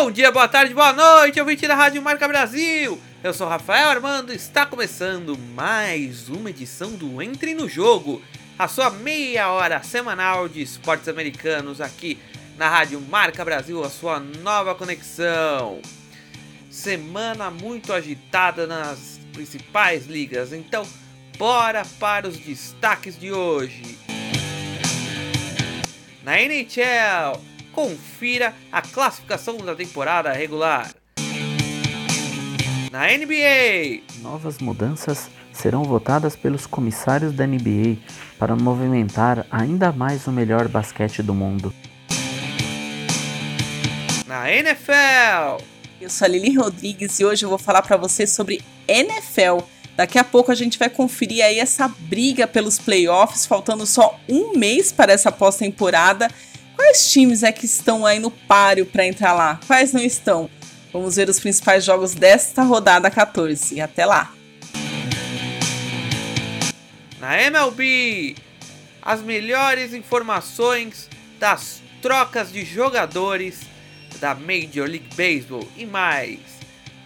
Bom dia, boa tarde, boa noite, ouvinte da Rádio Marca Brasil. Eu sou Rafael Armando e está começando mais uma edição do Entre no Jogo, a sua meia hora semanal de esportes americanos aqui na Rádio Marca Brasil, a sua nova conexão. Semana muito agitada nas principais ligas, então bora para os destaques de hoje. Na NHL, confira a classificação da temporada regular. Na NBA, novas mudanças serão votadas pelos comissários da NBA para movimentar ainda mais o melhor basquete do mundo. Na NFL, eu sou a Lili Rodrigues e hoje eu vou falar para você sobre NFL. Daqui a pouco a gente vai conferir aí essa briga pelos playoffs, faltando só um mês para essa pós-temporada Quais times é que estão aí no páreo para entrar lá? Quais não estão? Vamos ver os principais jogos desta rodada 14. E até lá! Na MLB, as melhores informações das trocas de jogadores da Major League Baseball e mais.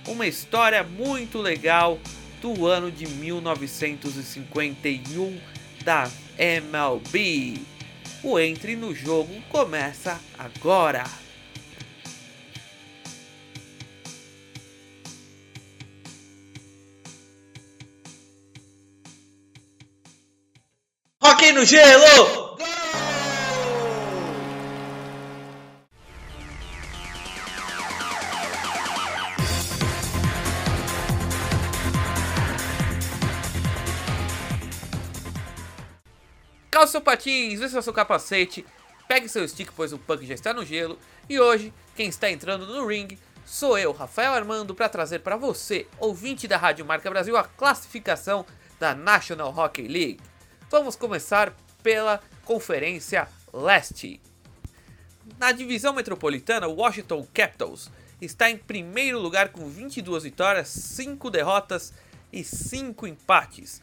Uma história muito legal do ano de 1951 da MLB. O Entre no Jogo começa agora! Rock no gelo! Calça seu patins, vê seu capacete, pegue seu stick, pois o punk já está no gelo. E hoje, quem está entrando no ring sou eu, Rafael Armando, para trazer para você, ouvinte da Rádio Marca Brasil, a classificação da National Hockey League. Vamos começar pela Conferência Leste. Na divisão metropolitana, Washington Capitals está em primeiro lugar com 22 vitórias, 5 derrotas e 5 empates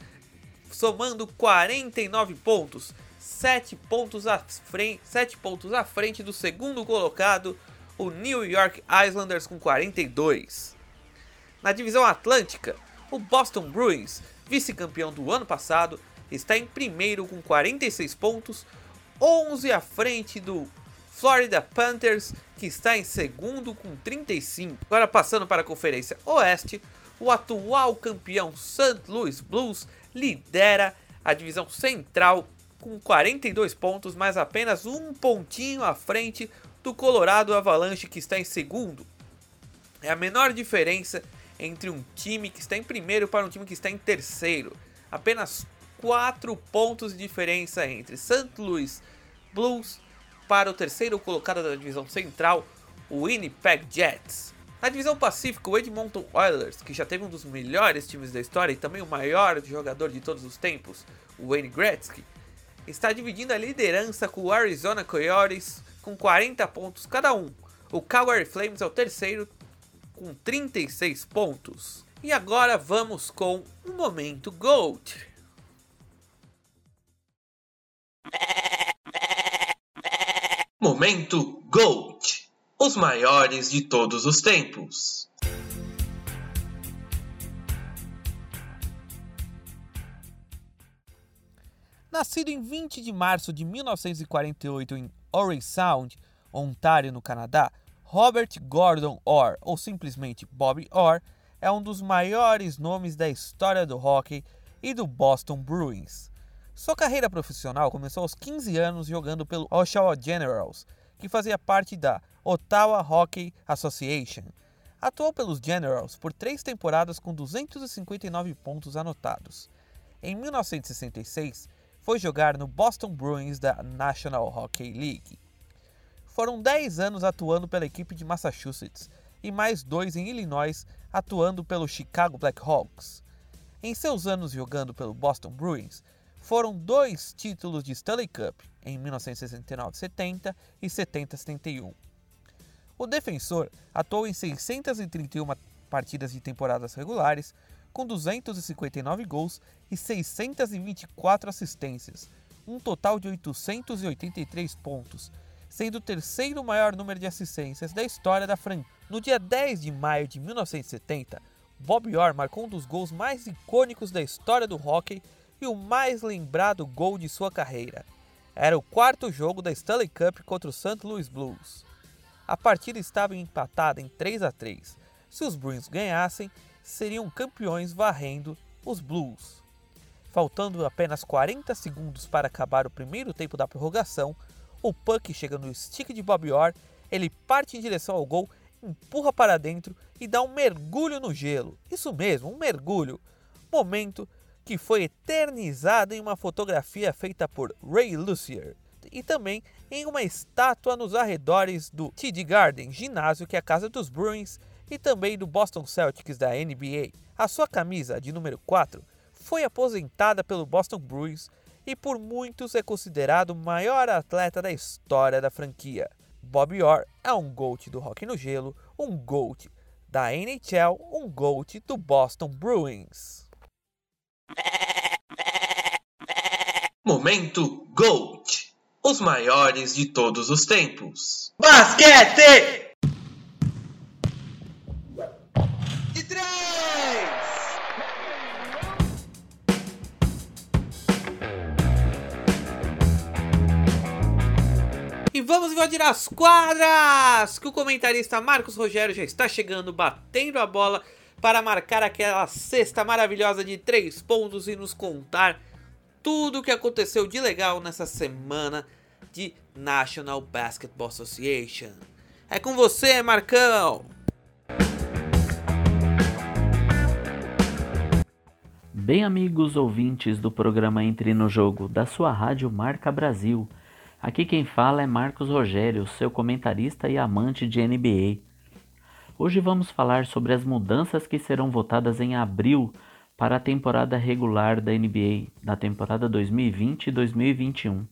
somando 49 pontos, 7 pontos à frente, 7 pontos à frente do segundo colocado, o New York Islanders com 42. Na divisão Atlântica, o Boston Bruins, vice-campeão do ano passado, está em primeiro com 46 pontos, 11 à frente do Florida Panthers, que está em segundo com 35. Agora passando para a Conferência Oeste, o atual campeão St. Louis Blues lidera a divisão central com 42 pontos, mas apenas um pontinho à frente do Colorado Avalanche, que está em segundo. É a menor diferença entre um time que está em primeiro para um time que está em terceiro. Apenas 4 pontos de diferença entre St. Louis Blues para o terceiro colocado da divisão central, o Winnipeg Jets. Na divisão Pacífica, o Edmonton Oilers, que já teve um dos melhores times da história e também o maior jogador de todos os tempos, o Wayne Gretzky, está dividindo a liderança com o Arizona Coyotes com 40 pontos cada um. O Calgary Flames é o terceiro com 36 pontos. E agora vamos com o momento Gold. Momento Gold os maiores de todos os tempos. Nascido em 20 de março de 1948 em Orange Sound, Ontário, no Canadá, Robert Gordon Orr, ou simplesmente Bobby Orr, é um dos maiores nomes da história do hockey e do Boston Bruins. Sua carreira profissional começou aos 15 anos jogando pelo Oshawa Generals, que fazia parte da Ottawa Hockey Association. Atuou pelos Generals por três temporadas com 259 pontos anotados. Em 1966, foi jogar no Boston Bruins da National Hockey League. Foram 10 anos atuando pela equipe de Massachusetts e mais dois em Illinois atuando pelo Chicago Blackhawks. Em seus anos jogando pelo Boston Bruins, foram dois títulos de Stanley Cup em 1969-70 e 70-71. O defensor atuou em 631 partidas de temporadas regulares, com 259 gols e 624 assistências, um total de 883 pontos, sendo o terceiro maior número de assistências da história da franquia No dia 10 de maio de 1970, Bob Orr marcou um dos gols mais icônicos da história do hockey e o mais lembrado gol de sua carreira. Era o quarto jogo da Stanley Cup contra o St. Louis Blues. A partida estava empatada em 3 a 3. Se os Bruins ganhassem, seriam campeões varrendo os Blues. Faltando apenas 40 segundos para acabar o primeiro tempo da prorrogação, o puck chega no stick de Bob Orr, ele parte em direção ao gol, empurra para dentro e dá um mergulho no gelo. Isso mesmo, um mergulho. Momento que foi eternizado em uma fotografia feita por Ray Lucier e também em uma estátua nos arredores do TD Garden, ginásio que é a casa dos Bruins e também do Boston Celtics da NBA. A sua camisa de número 4 foi aposentada pelo Boston Bruins e por muitos é considerado o maior atleta da história da franquia. Bob Orr é um GOAT do hockey no gelo, um GOAT da NHL, um GOAT do Boston Bruins. Momento GOAT. Os maiores de todos os tempos. Basquete! E três! E vamos invadir as quadras! Que o comentarista Marcos Rogério já está chegando, batendo a bola para marcar aquela cesta maravilhosa de três pontos e nos contar tudo o que aconteceu de legal nessa semana de National Basketball Association. É com você, Marcão! Bem, amigos ouvintes do programa Entre no Jogo da sua rádio Marca Brasil. Aqui quem fala é Marcos Rogério, seu comentarista e amante de NBA. Hoje vamos falar sobre as mudanças que serão votadas em abril para a temporada regular da NBA da temporada 2020 e 2021.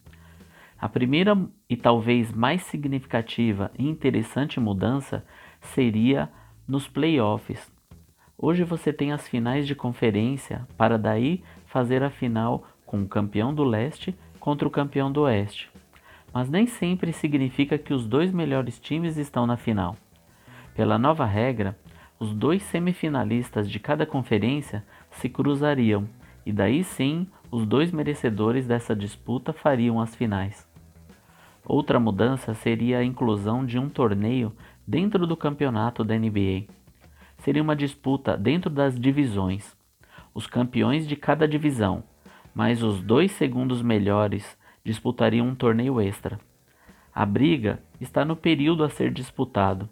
A primeira e talvez mais significativa e interessante mudança seria nos playoffs. Hoje você tem as finais de conferência para daí fazer a final com o campeão do leste contra o campeão do oeste. Mas nem sempre significa que os dois melhores times estão na final. Pela nova regra, os dois semifinalistas de cada conferência se cruzariam e daí sim os dois merecedores dessa disputa fariam as finais. Outra mudança seria a inclusão de um torneio dentro do campeonato da NBA. Seria uma disputa dentro das divisões, os campeões de cada divisão, mas os dois segundos melhores disputariam um torneio extra. A briga está no período a ser disputado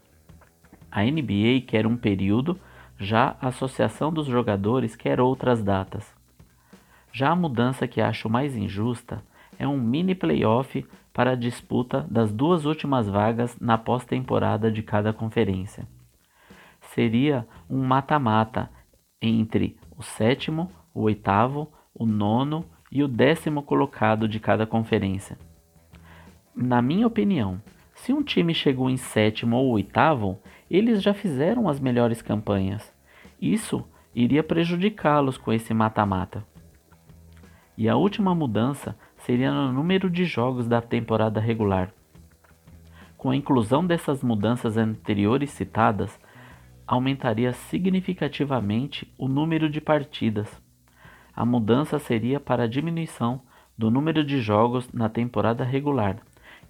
a NBA quer um período, já a Associação dos Jogadores quer outras datas. Já a mudança que acho mais injusta é um mini playoff para a disputa das duas últimas vagas na pós-temporada de cada conferência. Seria um mata-mata entre o sétimo, o oitavo, o nono e o décimo colocado de cada conferência. Na minha opinião, se um time chegou em sétimo ou oitavo, eles já fizeram as melhores campanhas. Isso iria prejudicá-los com esse mata-mata. E a última mudança seria no número de jogos da temporada regular. Com a inclusão dessas mudanças anteriores citadas, aumentaria significativamente o número de partidas. A mudança seria para a diminuição do número de jogos na temporada regular,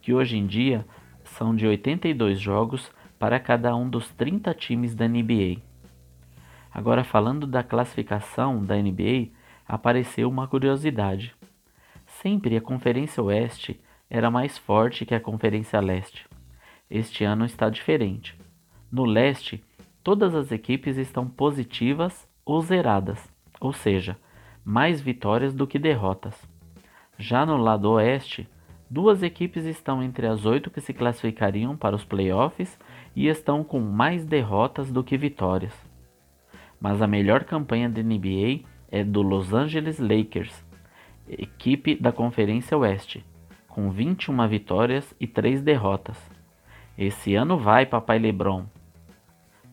que hoje em dia são de 82 jogos para cada um dos 30 times da NBA. Agora, falando da classificação da NBA, apareceu uma curiosidade. Sempre a Conferência Oeste era mais forte que a Conferência Leste. Este ano está diferente. No leste, todas as equipes estão positivas ou zeradas, ou seja, mais vitórias do que derrotas. Já no lado oeste, duas equipes estão entre as oito que se classificariam para os playoffs e estão com mais derrotas do que vitórias. Mas a melhor campanha da NBA é do Los Angeles Lakers, equipe da Conferência Oeste, com 21 vitórias e 3 derrotas. Esse ano vai, papai LeBron.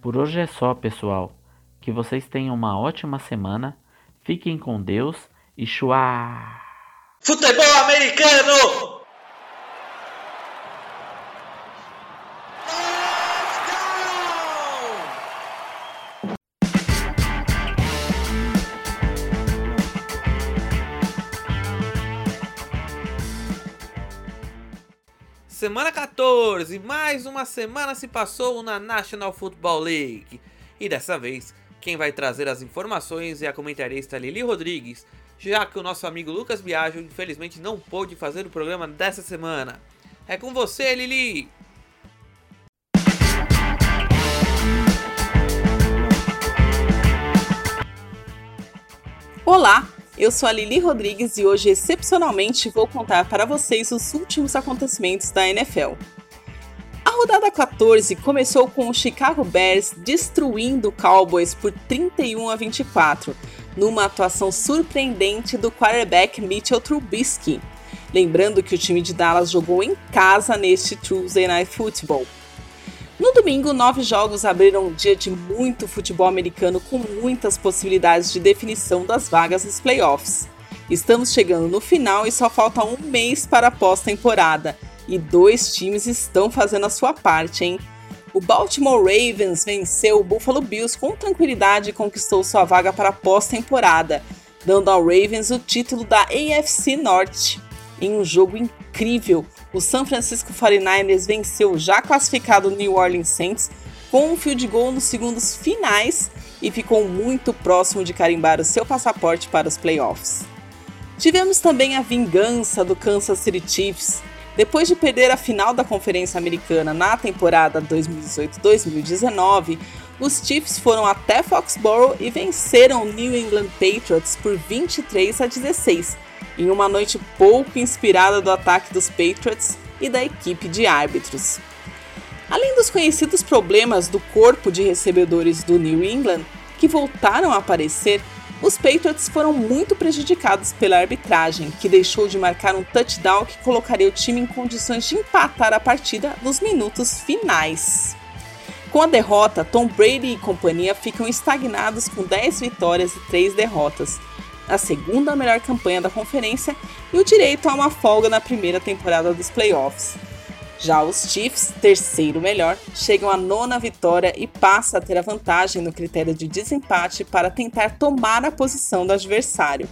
Por hoje é só, pessoal. Que vocês tenham uma ótima semana. Fiquem com Deus e chua! Futebol americano! Semana 14, mais uma semana se passou na National Football League. E dessa vez, quem vai trazer as informações é a comentarista Lili Rodrigues, já que o nosso amigo Lucas Biagio infelizmente não pôde fazer o programa dessa semana. É com você, Lili! Olá, eu sou a Lili Rodrigues e hoje, excepcionalmente, vou contar para vocês os últimos acontecimentos da NFL. A rodada 14 começou com o Chicago Bears destruindo o Cowboys por 31 a 24, numa atuação surpreendente do quarterback Mitchell Trubisky. Lembrando que o time de Dallas jogou em casa neste Tuesday Night Football. No domingo, nove jogos abriram um dia de muito futebol americano com muitas possibilidades de definição das vagas nos playoffs. Estamos chegando no final e só falta um mês para a pós-temporada. E dois times estão fazendo a sua parte, hein? O Baltimore Ravens venceu o Buffalo Bills com tranquilidade e conquistou sua vaga para a pós-temporada, dando ao Ravens o título da AFC Norte. Em um jogo incrível, o San Francisco 49ers venceu o já classificado New Orleans Saints com um field goal nos segundos finais e ficou muito próximo de carimbar o seu passaporte para os playoffs. Tivemos também a vingança do Kansas City Chiefs. Depois de perder a final da Conferência Americana na temporada 2018-2019, os Chiefs foram até Foxborough e venceram o New England Patriots por 23 a 16, em uma noite pouco inspirada do ataque dos Patriots e da equipe de árbitros. Além dos conhecidos problemas do corpo de recebedores do New England, que voltaram a aparecer, os Patriots foram muito prejudicados pela arbitragem, que deixou de marcar um touchdown que colocaria o time em condições de empatar a partida nos minutos finais. Com a derrota, Tom Brady e companhia ficam estagnados com 10 vitórias e 3 derrotas, a segunda melhor campanha da conferência e o direito a uma folga na primeira temporada dos playoffs. Já os Chiefs, terceiro melhor, chegam à nona vitória e passa a ter a vantagem no critério de desempate para tentar tomar a posição do adversário.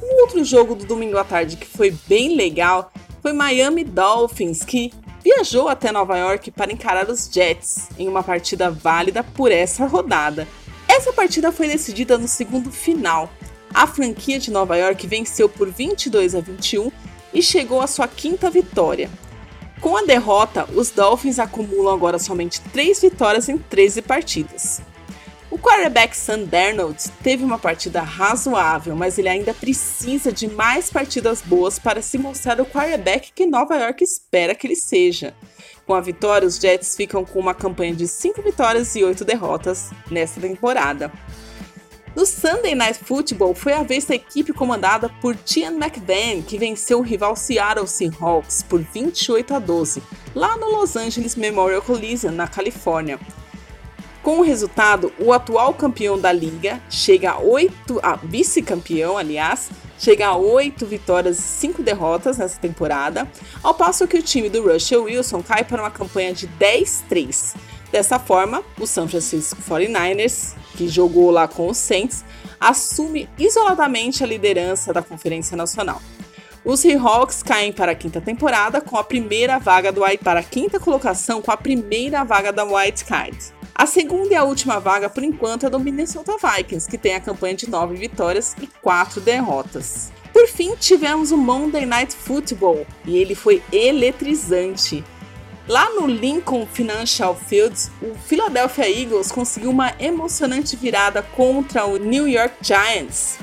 Um outro jogo do domingo à tarde que foi bem legal foi Miami Dolphins, que viajou até Nova York para encarar os Jets em uma partida válida por essa rodada. Essa partida foi decidida no segundo final, a franquia de Nova York venceu por 22 a 21 e chegou à sua quinta vitória. Com a derrota, os Dolphins acumulam agora somente 3 vitórias em 13 partidas. O quarterback Sam Darnold teve uma partida razoável, mas ele ainda precisa de mais partidas boas para se mostrar o quarterback que Nova York espera que ele seja. Com a vitória, os Jets ficam com uma campanha de 5 vitórias e 8 derrotas nesta temporada. No Sunday Night Football, foi a vez da equipe comandada por Tian McVan, que venceu o rival Seattle Seahawks por 28 a 12, lá no Los Angeles Memorial Coliseum, na Califórnia. Com o resultado, o atual campeão da liga chega a 8, a vice-campeão, aliás, chega a 8 vitórias e 5 derrotas nessa temporada, ao passo que o time do Russell Wilson cai para uma campanha de 10-3. Dessa forma, o San Francisco 49ers, que jogou lá com os Saints, assume isoladamente a liderança da Conferência Nacional. Os Seahawks caem para a quinta temporada com a primeira vaga do para a quinta colocação com a primeira vaga da White Card. A segunda e a última vaga, por enquanto, é do Minnesota Vikings, que tem a campanha de nove vitórias e quatro derrotas. Por fim, tivemos o Monday Night Football e ele foi eletrizante. Lá no Lincoln Financial Fields, o Philadelphia Eagles conseguiu uma emocionante virada contra o New York Giants.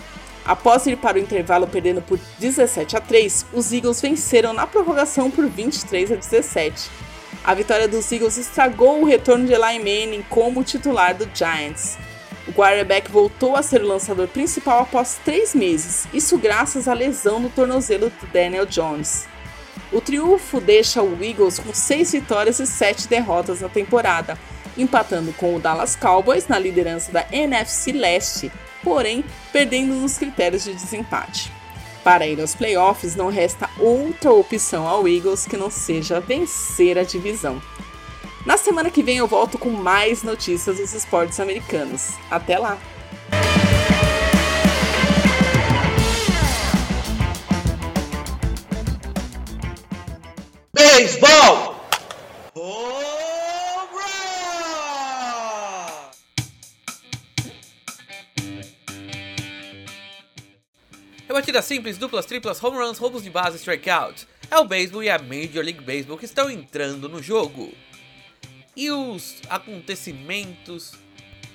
Após ir para o intervalo perdendo por 17 a 3, os Eagles venceram na prorrogação por 23 a 17. A vitória dos Eagles estragou o retorno de Eli Manning como titular do Giants. O quarterback voltou a ser o lançador principal após três meses, isso graças à lesão no tornozelo de Daniel Jones. O triunfo deixa o Eagles com 6 vitórias e 7 derrotas na temporada, empatando com o Dallas Cowboys na liderança da NFC Leste, porém perdendo nos critérios de desempate. Para ir aos playoffs, não resta outra opção ao Eagles que não seja vencer a divisão. Na semana que vem eu volto com mais notícias dos esportes americanos. Até lá! Beisebol! Rebatidas simples, duplas, triplas, home runs, roubos de base, strikeouts. É o beisebol e a Major League Baseball que estão entrando no jogo. E os acontecimentos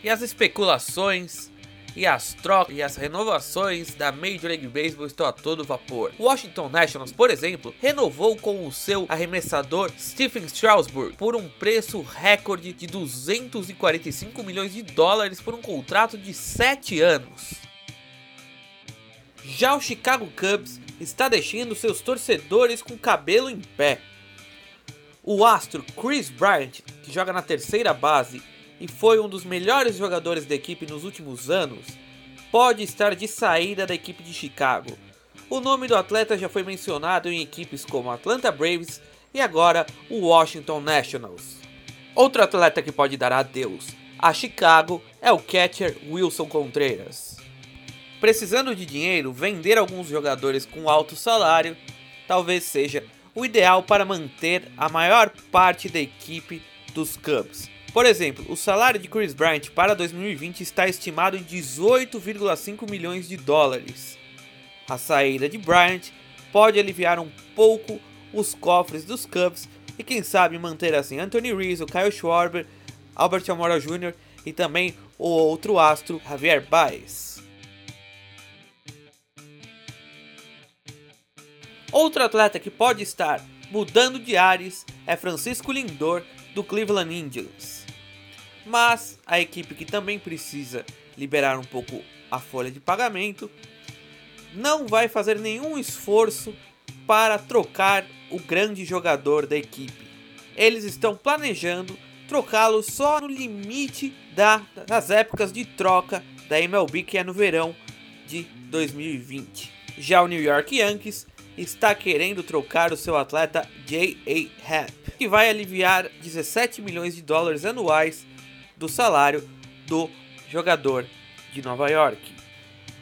e as especulações e as trocas e as renovações da Major League Baseball estão a todo vapor. O Washington Nationals, por exemplo, renovou com o seu arremessador Stephen Strasburg por um preço recorde de 245 milhões de dólares por um contrato de 7 anos. Já o Chicago Cubs está deixando seus torcedores com cabelo em pé. O astro Chris Bryant, que joga na terceira base e foi um dos melhores jogadores da equipe nos últimos anos, pode estar de saída da equipe de Chicago. O nome do atleta já foi mencionado em equipes como Atlanta Braves e agora o Washington Nationals. Outro atleta que pode dar adeus a Chicago é o catcher Wilson Contreras. Precisando de dinheiro, vender alguns jogadores com alto salário talvez seja o ideal para manter a maior parte da equipe dos Cubs. Por exemplo, o salário de Chris Bryant para 2020 está estimado em 18,5 milhões de dólares. A saída de Bryant pode aliviar um pouco os cofres dos Cubs e quem sabe manter assim Anthony Rizzo, Kyle Schwarber, Albert Almora Jr. e também o outro astro Javier Baez. Outro atleta que pode estar mudando de ares é Francisco Lindor do Cleveland Indians. Mas a equipe que também precisa liberar um pouco a folha de pagamento não vai fazer nenhum esforço para trocar o grande jogador da equipe. Eles estão planejando trocá-lo só no limite da, das épocas de troca da MLB, que é no verão de 2020. Já o New York Yankees está querendo trocar o seu atleta J.A. Happ, que vai aliviar 17 milhões de dólares anuais do salário do jogador de Nova York.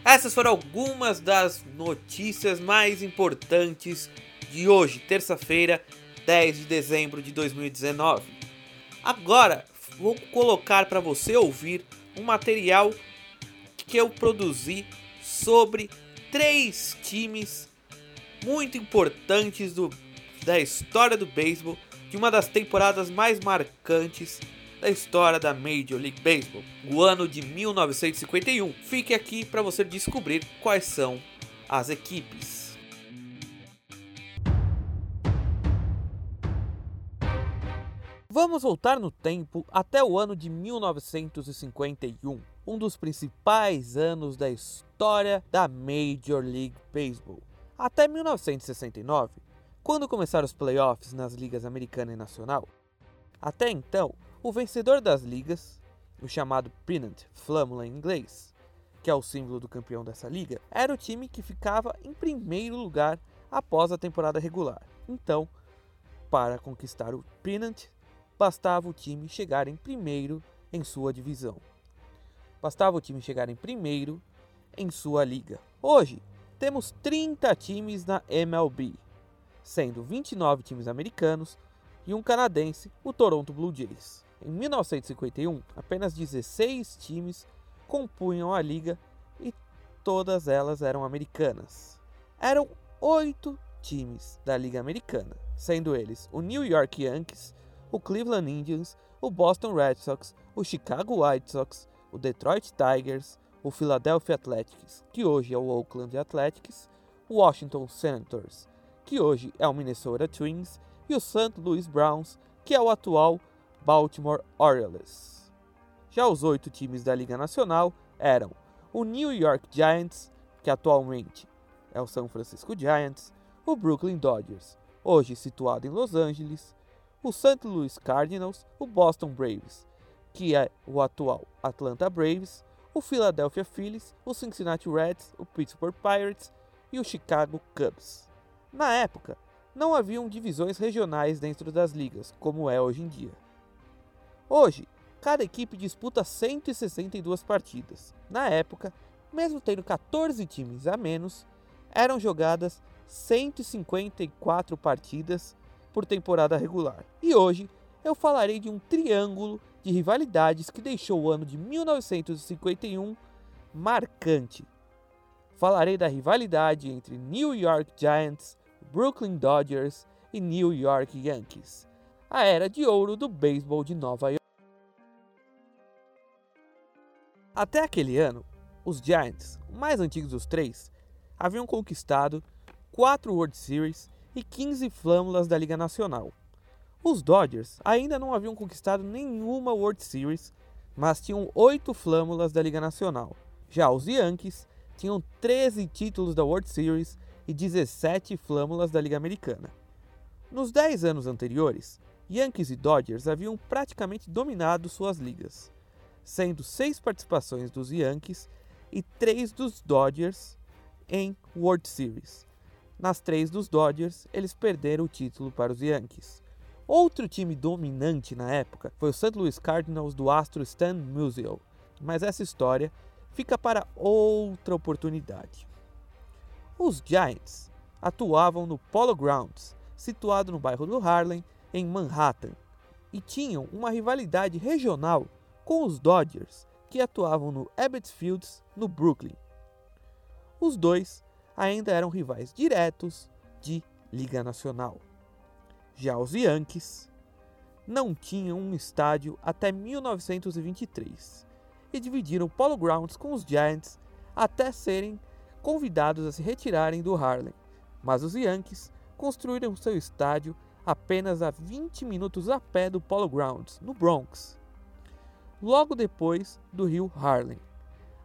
Essas foram algumas das notícias mais importantes de hoje, terça-feira, 10 de dezembro de 2019. Agora vou colocar para você ouvir um material que eu produzi sobre três times muito importantes do, da história do beisebol, de uma das temporadas mais marcantes da história da Major League Baseball, o ano de 1951. Fique aqui para você descobrir quais são as equipes. Vamos voltar no tempo até o ano de 1951, um dos principais anos da história da Major League Baseball. Até 1969, quando começaram os playoffs nas ligas americana e nacional. Até então, o vencedor das ligas, o chamado Pennant Flâmula em inglês, que é o símbolo do campeão dessa liga, era o time que ficava em primeiro lugar após a temporada regular. Então, para conquistar o Pennant, bastava o time chegar em primeiro em sua divisão. Bastava o time chegar em primeiro em sua liga. Hoje, temos 30 times na MLB, sendo 29 times americanos e um canadense, o Toronto Blue Jays. Em 1951, apenas 16 times compunham a liga e todas elas eram americanas. Eram oito times da Liga Americana, sendo eles o New York Yankees, o Cleveland Indians, o Boston Red Sox, o Chicago White Sox, o Detroit Tigers, o Philadelphia Athletics, que hoje é o Oakland Athletics, o Washington Senators, que hoje é o Minnesota Twins, e o St. Louis Browns, que é o atual Baltimore Orioles. Já os oito times da Liga Nacional eram o New York Giants, que atualmente é o São Francisco Giants, o Brooklyn Dodgers, hoje situado em Los Angeles, o St. Louis Cardinals, o Boston Braves, que é o atual Atlanta Braves, o Philadelphia Phillies, o Cincinnati Reds, o Pittsburgh Pirates e o Chicago Cubs. Na época, não haviam divisões regionais dentro das ligas, como é hoje em dia. Hoje, cada equipe disputa 162 partidas. Na época, mesmo tendo 14 times a menos, eram jogadas 154 partidas por temporada regular. E hoje eu falarei de um triângulo de rivalidades que deixou o ano de 1951 marcante. Falarei da rivalidade entre New York Giants, Brooklyn Dodgers e New York Yankees, a era de ouro do beisebol de Nova York. Até aquele ano, os Giants, o mais antigos dos três, haviam conquistado 4 World Series e 15 flâmulas da Liga Nacional. Os Dodgers ainda não haviam conquistado nenhuma World Series, mas tinham 8 flâmulas da Liga Nacional. Já os Yankees tinham 13 títulos da World Series e 17 flâmulas da Liga Americana. Nos 10 anos anteriores, Yankees e Dodgers haviam praticamente dominado suas ligas, sendo 6 participações dos Yankees e 3 dos Dodgers em World Series. Nas três dos Dodgers, eles perderam o título para os Yankees. Outro time dominante na época foi o St. Louis Cardinals do astro Stan Musial, mas essa história fica para outra oportunidade. Os Giants atuavam no Polo Grounds, situado no bairro do Harlem, em Manhattan, e tinham uma rivalidade regional com os Dodgers, que atuavam no Ebbets Fields, no Brooklyn. Os dois ainda eram rivais diretos de Liga Nacional. Já os Yankees não tinham um estádio até 1923 e dividiram Polo Grounds com os Giants até serem convidados a se retirarem do Harlem. Mas os Yankees construíram seu estádio apenas a 20 minutos a pé do Polo Grounds, no Bronx, logo depois do rio Harlem,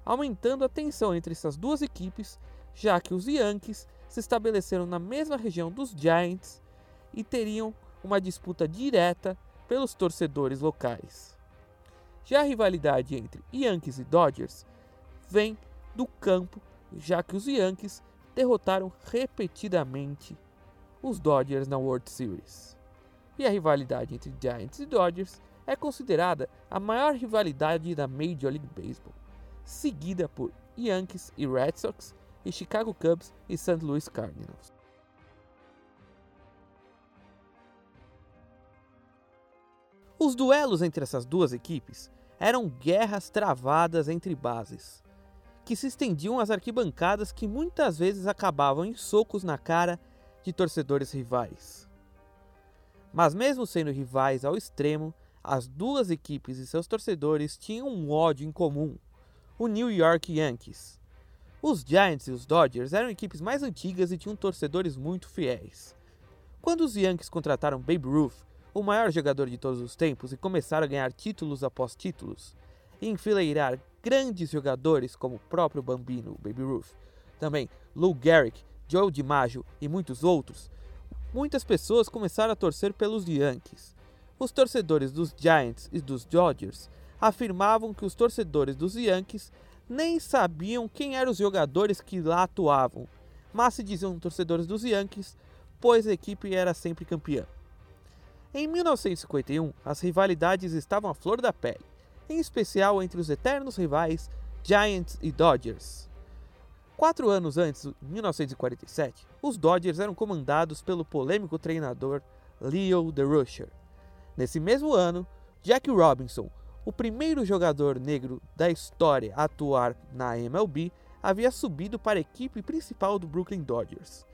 aumentando a tensão entre essas duas equipes já que os Yankees se estabeleceram na mesma região dos Giants e teriam uma disputa direta pelos torcedores locais. Já a rivalidade entre Yankees e Dodgers vem do campo, já que os Yankees derrotaram repetidamente os Dodgers na World Series. E a rivalidade entre Giants e Dodgers é considerada a maior rivalidade da Major League Baseball, seguida por Yankees e Red Sox e Chicago Cubs e St. Louis Cardinals. Os duelos entre essas duas equipes eram guerras travadas entre bases, que se estendiam às arquibancadas que muitas vezes acabavam em socos na cara de torcedores rivais. Mas, mesmo sendo rivais ao extremo, as duas equipes e seus torcedores tinham um ódio em comum: o New York Yankees. Os Giants e os Dodgers eram equipes mais antigas e tinham torcedores muito fiéis. Quando os Yankees contrataram Babe Ruth, o maior jogador de todos os tempos, e começaram a ganhar títulos após títulos, enfileirar grandes jogadores como o próprio Bambino, Baby Ruth, também Lou Gehrig, Joe DiMaggio e muitos outros, muitas pessoas começaram a torcer pelos Yankees. Os torcedores dos Giants e dos Dodgers afirmavam que os torcedores dos Yankees nem sabiam quem eram os jogadores que lá atuavam, mas se diziam torcedores dos Yankees, pois a equipe era sempre campeã. Em 1951, as rivalidades estavam à flor da pele, em especial entre os eternos rivais Giants e Dodgers. Quatro anos antes, em 1947, os Dodgers eram comandados pelo polêmico treinador Leo DeRusher. Nesse mesmo ano, Jack Robinson, o primeiro jogador negro da história a atuar na MLB havia subido para a equipe principal do Brooklyn Dodgers.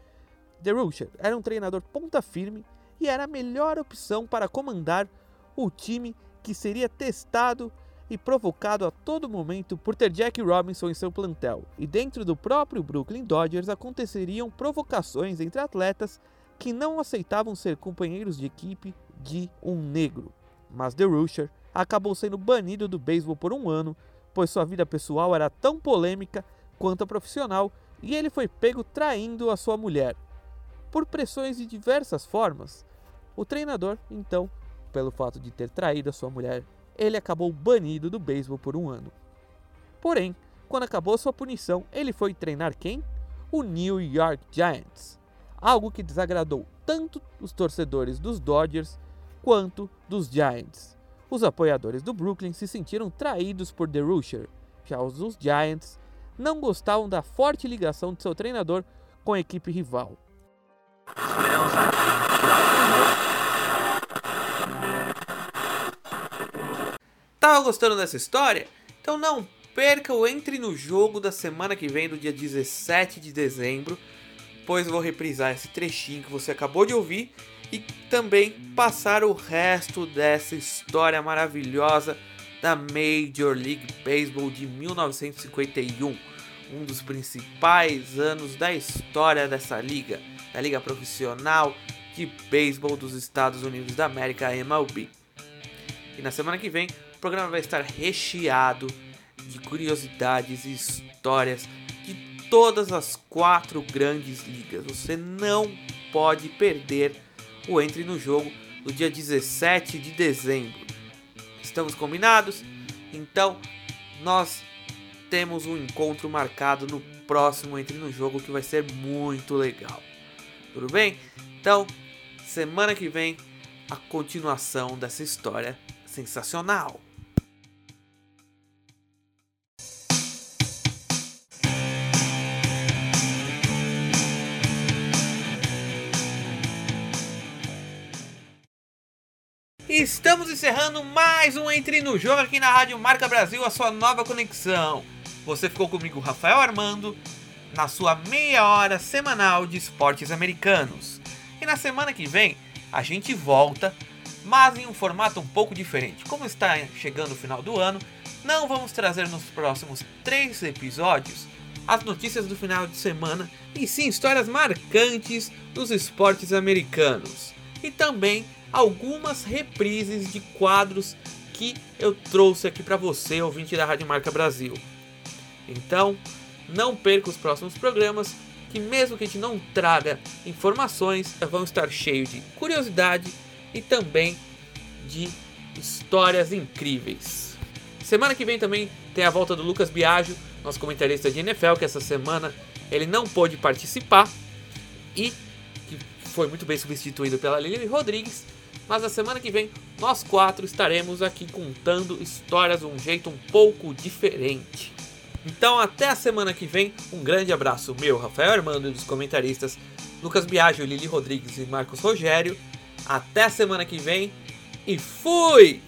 DeRusha era um treinador ponta firme e era a melhor opção para comandar o time que seria testado e provocado a todo momento por ter Jack Robinson em seu plantel. E dentro do próprio Brooklyn Dodgers aconteceriam provocações entre atletas que não aceitavam ser companheiros de equipe de um negro. Mas DeRusha acabou sendo banido do beisebol por um ano, pois sua vida pessoal era tão polêmica quanto a profissional e ele foi pego traindo a sua mulher. Por pressões de diversas formas, o treinador, então, pelo fato de ter traído a sua mulher, ele acabou banido do beisebol por um ano. Porém, quando acabou sua punição, ele foi treinar quem? O New York Giants, algo que desagradou tanto os torcedores dos Dodgers quanto dos Giants. Os apoiadores do Brooklyn se sentiram traídos por The Rusher, já os dos Giants não gostavam da forte ligação de seu treinador com a equipe rival. Tava gostando dessa história? Então não perca o Entre no Jogo da semana que vem, do dia 17 de dezembro, pois vou reprisar esse trechinho que você acabou de ouvir e também passar o resto dessa história maravilhosa da Major League Baseball de 1951, um dos principais anos da história dessa liga da liga profissional de beisebol dos Estados Unidos da América, MLB. E na semana que vem, o programa vai estar recheado de curiosidades e histórias de todas as quatro grandes ligas. Você não pode perder o Entre no Jogo no dia 17 de dezembro. Estamos combinados? Então, nós temos um encontro marcado no próximo Entre no Jogo que vai ser muito legal. Tudo bem? Então, semana que vem, a continuação dessa história sensacional. Estamos encerrando mais um Entre no Jogo aqui na Rádio Marca Brasil, a sua nova conexão. Você ficou comigo, Rafael Armando, na sua meia hora semanal de esportes americanos. E na semana que vem a gente volta, mas em um formato um pouco diferente. Como está chegando o final do ano, não vamos trazer nos próximos três episódios as notícias do final de semana e sim histórias marcantes dos esportes americanos. E também algumas reprises de quadros que eu trouxe aqui para você, ouvinte da Rádio Marca Brasil. Então, não perca os próximos programas, que mesmo que a gente não traga informações, vão estar cheios de curiosidade e também de histórias incríveis. Semana que vem também tem a volta do Lucas Biagio, nosso comentarista de NFL, que essa semana ele não pôde participar e que foi muito bem substituído pela Lili Rodrigues mas na semana que vem nós quatro estaremos aqui contando histórias de um jeito um pouco diferente. Então até a semana que vem, um grande abraço meu, Rafael Armando e dos comentaristas Lucas Biagio, Lili Rodrigues e Marcos Rogério. Até a semana que vem e fui!